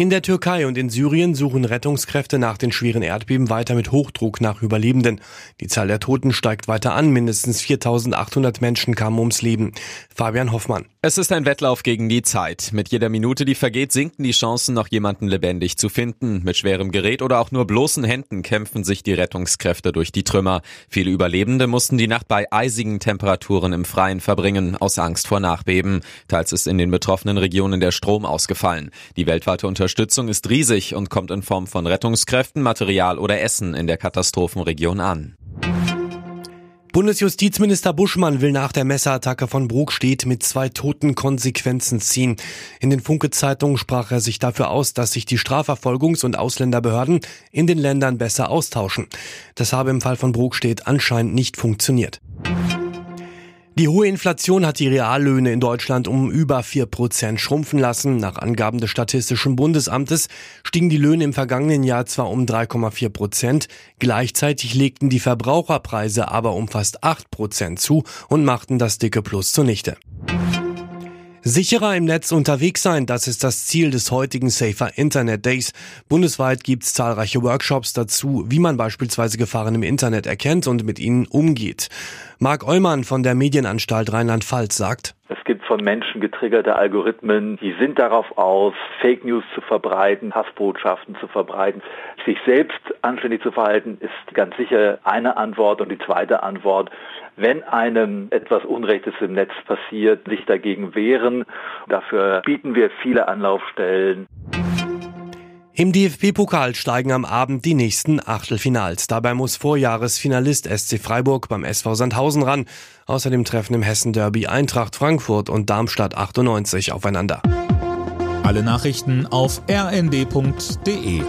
In der Türkei und in Syrien suchen Rettungskräfte nach den schweren Erdbeben weiter mit Hochdruck nach Überlebenden. Die Zahl der Toten steigt weiter an. Mindestens 4800 Menschen kamen ums Leben. Fabian Hoffmann. Es ist ein Wettlauf gegen die Zeit. Mit jeder Minute, die vergeht, sinken die Chancen, noch jemanden lebendig zu finden. Mit schwerem Gerät oder auch nur bloßen Händen kämpfen sich die Rettungskräfte durch die Trümmer. Viele Überlebende mussten die Nacht bei eisigen Temperaturen im Freien verbringen, aus Angst vor Nachbeben. Teils ist in den betroffenen Regionen der Strom ausgefallen. Die weltweite ist riesig und kommt in Form von Rettungskräften, Material oder Essen in der Katastrophenregion an. Bundesjustizminister Buschmann will nach der Messerattacke von Brokstedt mit zwei Toten Konsequenzen ziehen. In den Funke-Zeitungen sprach er sich dafür aus, dass sich die Strafverfolgungs- und Ausländerbehörden in den Ländern besser austauschen. Das habe im Fall von Brokstedt anscheinend nicht funktioniert. Die hohe Inflation hat die Reallöhne in Deutschland um über vier Prozent schrumpfen lassen. Nach Angaben des Statistischen Bundesamtes stiegen die Löhne im vergangenen Jahr zwar um 3,4 Prozent, gleichzeitig legten die Verbraucherpreise aber um fast acht Prozent zu und machten das dicke Plus zunichte. Sicherer im Netz unterwegs sein, das ist das Ziel des heutigen Safer Internet Days. Bundesweit gibt es zahlreiche Workshops dazu, wie man beispielsweise Gefahren im Internet erkennt und mit ihnen umgeht. Marc Eulmann von der Medienanstalt Rheinland-Pfalz sagt, von Menschen getriggerte Algorithmen, die sind darauf aus, Fake News zu verbreiten, Hassbotschaften zu verbreiten. Sich selbst anständig zu verhalten, ist ganz sicher eine Antwort. Und die zweite Antwort, wenn einem etwas Unrechtes im Netz passiert, sich dagegen wehren. Dafür bieten wir viele Anlaufstellen. Im DFB-Pokal steigen am Abend die nächsten Achtelfinals. Dabei muss Vorjahresfinalist SC Freiburg beim SV Sandhausen ran. Außerdem treffen im Hessen-Derby Eintracht Frankfurt und Darmstadt 98 aufeinander. Alle Nachrichten auf rnd.de